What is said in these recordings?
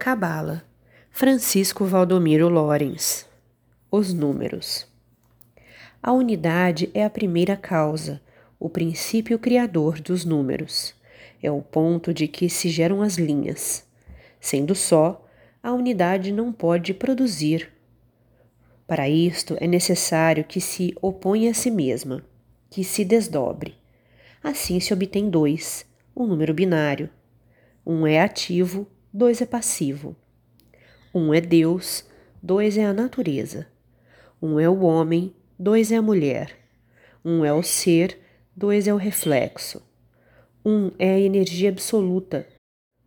Cabala, Francisco Valdomiro Lorenz. Os números. A unidade é a primeira causa, o princípio criador dos números. É o ponto de que se geram as linhas. Sendo só, a unidade não pode produzir. Para isto é necessário que se oponha a si mesma, que se desdobre. Assim se obtém dois, um número binário. Um é ativo, dois é passivo. Um é Deus, dois é a natureza. Um é o homem, dois é a mulher. Um é o ser, dois é o reflexo. Um é a energia absoluta,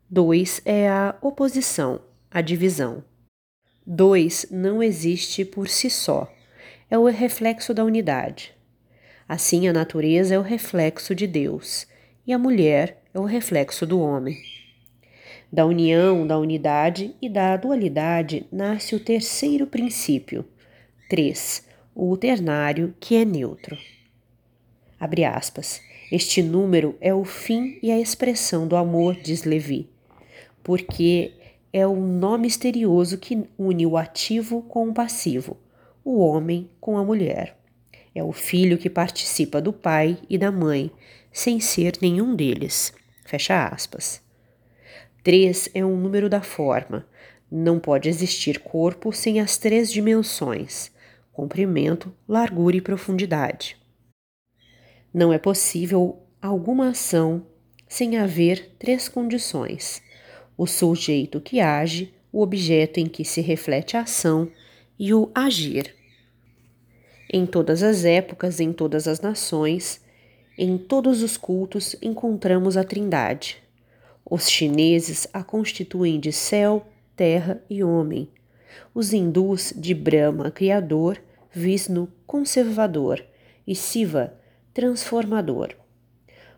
dois é a oposição, a divisão. Dois não existe por si só, é o reflexo da unidade. Assim, a natureza é o reflexo de Deus e a mulher é o reflexo do homem. Da união, da unidade e da dualidade nasce o terceiro princípio, 3, o ternário, que é neutro. Abre aspas. Este número é o fim e a expressão do amor, diz Levi, porque é o nó misterioso que une o ativo com o passivo, o homem com a mulher. É o filho que participa do pai e da mãe, sem ser nenhum deles. Fecha aspas. Três é um número da forma. Não pode existir corpo sem as três dimensões: comprimento, largura e profundidade. Não é possível alguma ação sem haver três condições: o sujeito que age, o objeto em que se reflete a ação e o agir. Em todas as épocas, em todas as nações, em todos os cultos encontramos a Trindade. Os chineses a constituem de céu, terra e homem. Os hindus de Brahma, Criador, Vishnu, Conservador e Siva, Transformador.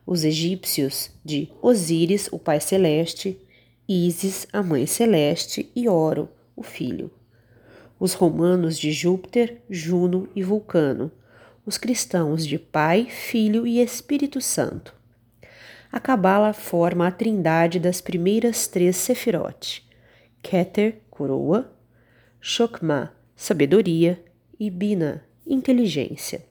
Os egípcios de Osíris, o Pai Celeste, Ísis, a Mãe Celeste e Oro, o Filho os romanos de Júpiter, Juno e Vulcano, os cristãos de Pai, Filho e Espírito Santo. A Cabala forma a trindade das primeiras três Sefirot: Keter, coroa, Shokma, sabedoria e Bina, inteligência.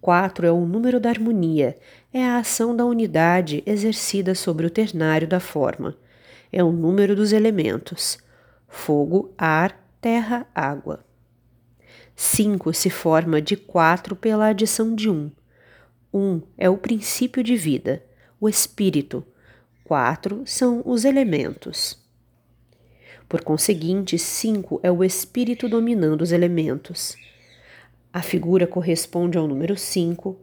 Quatro é o número da harmonia, é a ação da unidade exercida sobre o ternário da forma. É o número dos elementos: fogo, ar, terra, água. 5 se forma de 4 pela adição de 1. Um. 1 um é o princípio de vida, o espírito. 4 são os elementos. Por conseguinte, 5 é o espírito dominando os elementos. A figura corresponde ao número 5,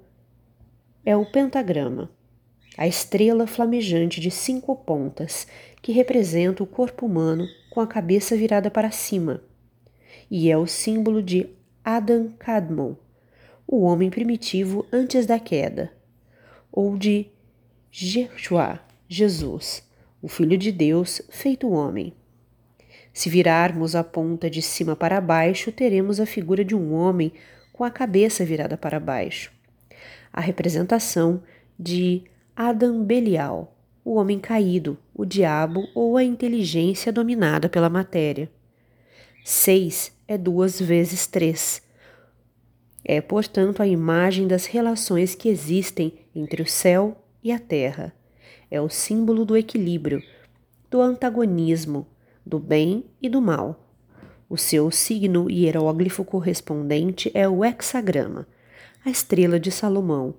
é o pentagrama, a estrela flamejante de cinco pontas, que representa o corpo humano com a cabeça virada para cima e é o símbolo de Adam Kadmon, o homem primitivo antes da queda, ou de Jeshua, Jesus, o Filho de Deus feito homem. Se virarmos a ponta de cima para baixo, teremos a figura de um homem com a cabeça virada para baixo. A representação de Adam Belial, o homem caído, o diabo ou a inteligência dominada pela matéria. Seis é duas vezes três. É, portanto, a imagem das relações que existem entre o céu e a terra. É o símbolo do equilíbrio, do antagonismo, do bem e do mal. O seu signo hieróglifo correspondente é o hexagrama, a estrela de Salomão,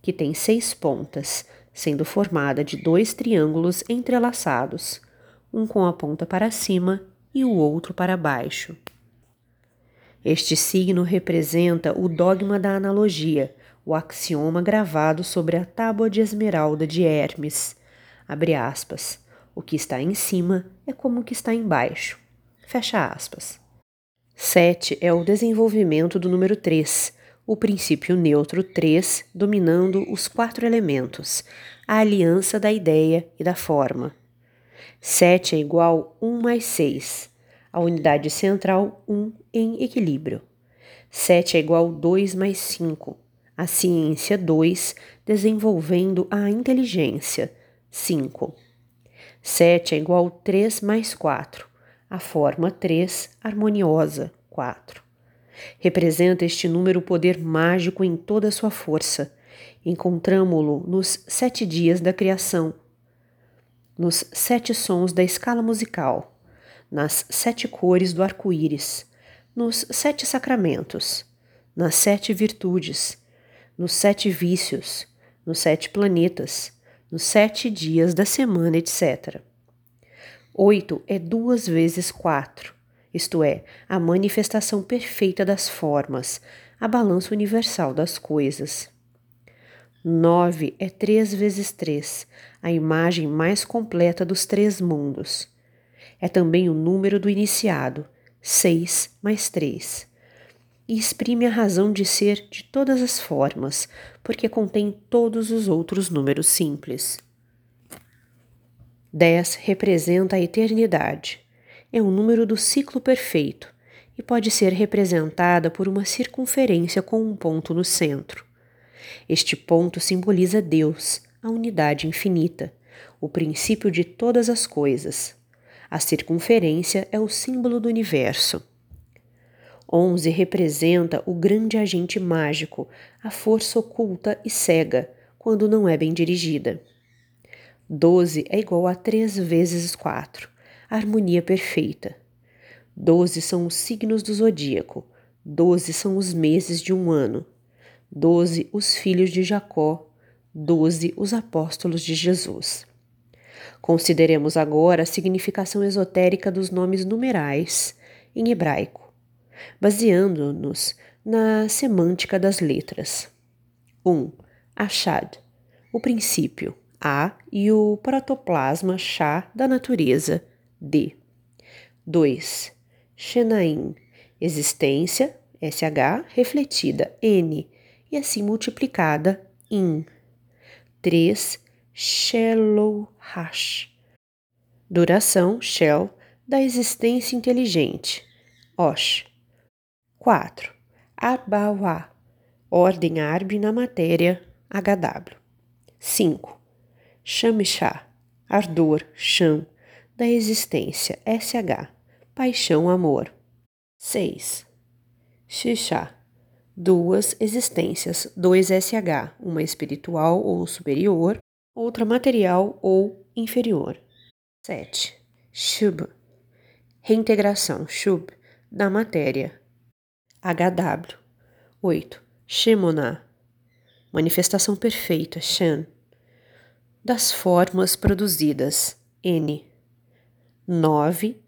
que tem seis pontas, sendo formada de dois triângulos entrelaçados, um com a ponta para cima e o outro para baixo. Este signo representa o dogma da analogia, o axioma gravado sobre a tábua de esmeralda de Hermes. Abre aspas. O que está em cima é como o que está embaixo. Fecha aspas. 7 é o desenvolvimento do número 3, o princípio neutro 3 dominando os quatro elementos, a aliança da ideia e da forma. 7 é igual 1 mais 6, a unidade central 1 em equilíbrio. 7 é igual a 2 mais 5. A ciência 2 desenvolvendo a inteligência 5. 7 é igual a 3 mais 4, a forma 3 harmoniosa, 4. Representa este número o poder mágico em toda a sua força. Encontramo-lo nos sete dias da criação, nos sete sons da escala musical, nas sete cores do arco-íris, nos sete sacramentos, nas sete virtudes, nos sete vícios, nos sete planetas, nos sete dias da semana, etc. Oito é duas vezes quatro, isto é, a manifestação perfeita das formas, a balança universal das coisas. Nove é três vezes três, a imagem mais completa dos três mundos. É também o número do iniciado, seis mais três e exprime a razão de ser de todas as formas, porque contém todos os outros números simples. 10 representa a eternidade. É o número do ciclo perfeito e pode ser representada por uma circunferência com um ponto no centro. Este ponto simboliza Deus, a unidade infinita, o princípio de todas as coisas. A circunferência é o símbolo do universo. 11 representa o grande agente mágico, a força oculta e cega, quando não é bem dirigida. 12 é igual a 3 vezes 4, a harmonia perfeita. 12 são os signos do zodíaco, 12 são os meses de um ano, 12 os filhos de Jacó, 12 os apóstolos de Jesus. Consideremos agora a significação esotérica dos nomes numerais em hebraico baseando-nos na semântica das letras. 1. Um, Achad, o princípio, A, e o protoplasma chá da natureza, D. 2. Shenaim, existência, SH, refletida, N, e assim multiplicada, IN. 3. Shelohash, duração, Shell, da existência inteligente, Osh. 4. Arbawa, ordem árvore na matéria, HW. 5. Shamishá, ardor, cham, da existência, SH, paixão, amor. 6. Xixá, duas existências, dois SH, uma espiritual ou superior, outra material ou inferior. 7. Shub, reintegração, Shub, da matéria, HW. 8. Shemona. Manifestação perfeita, Shan. Das formas produzidas, N. 9.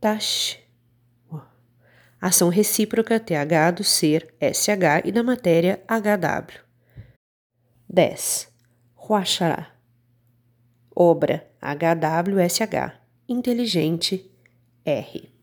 Tash. Ação recíproca TH do ser SH e da matéria HW. 10. Huachara. Obra HWSH. Inteligente R.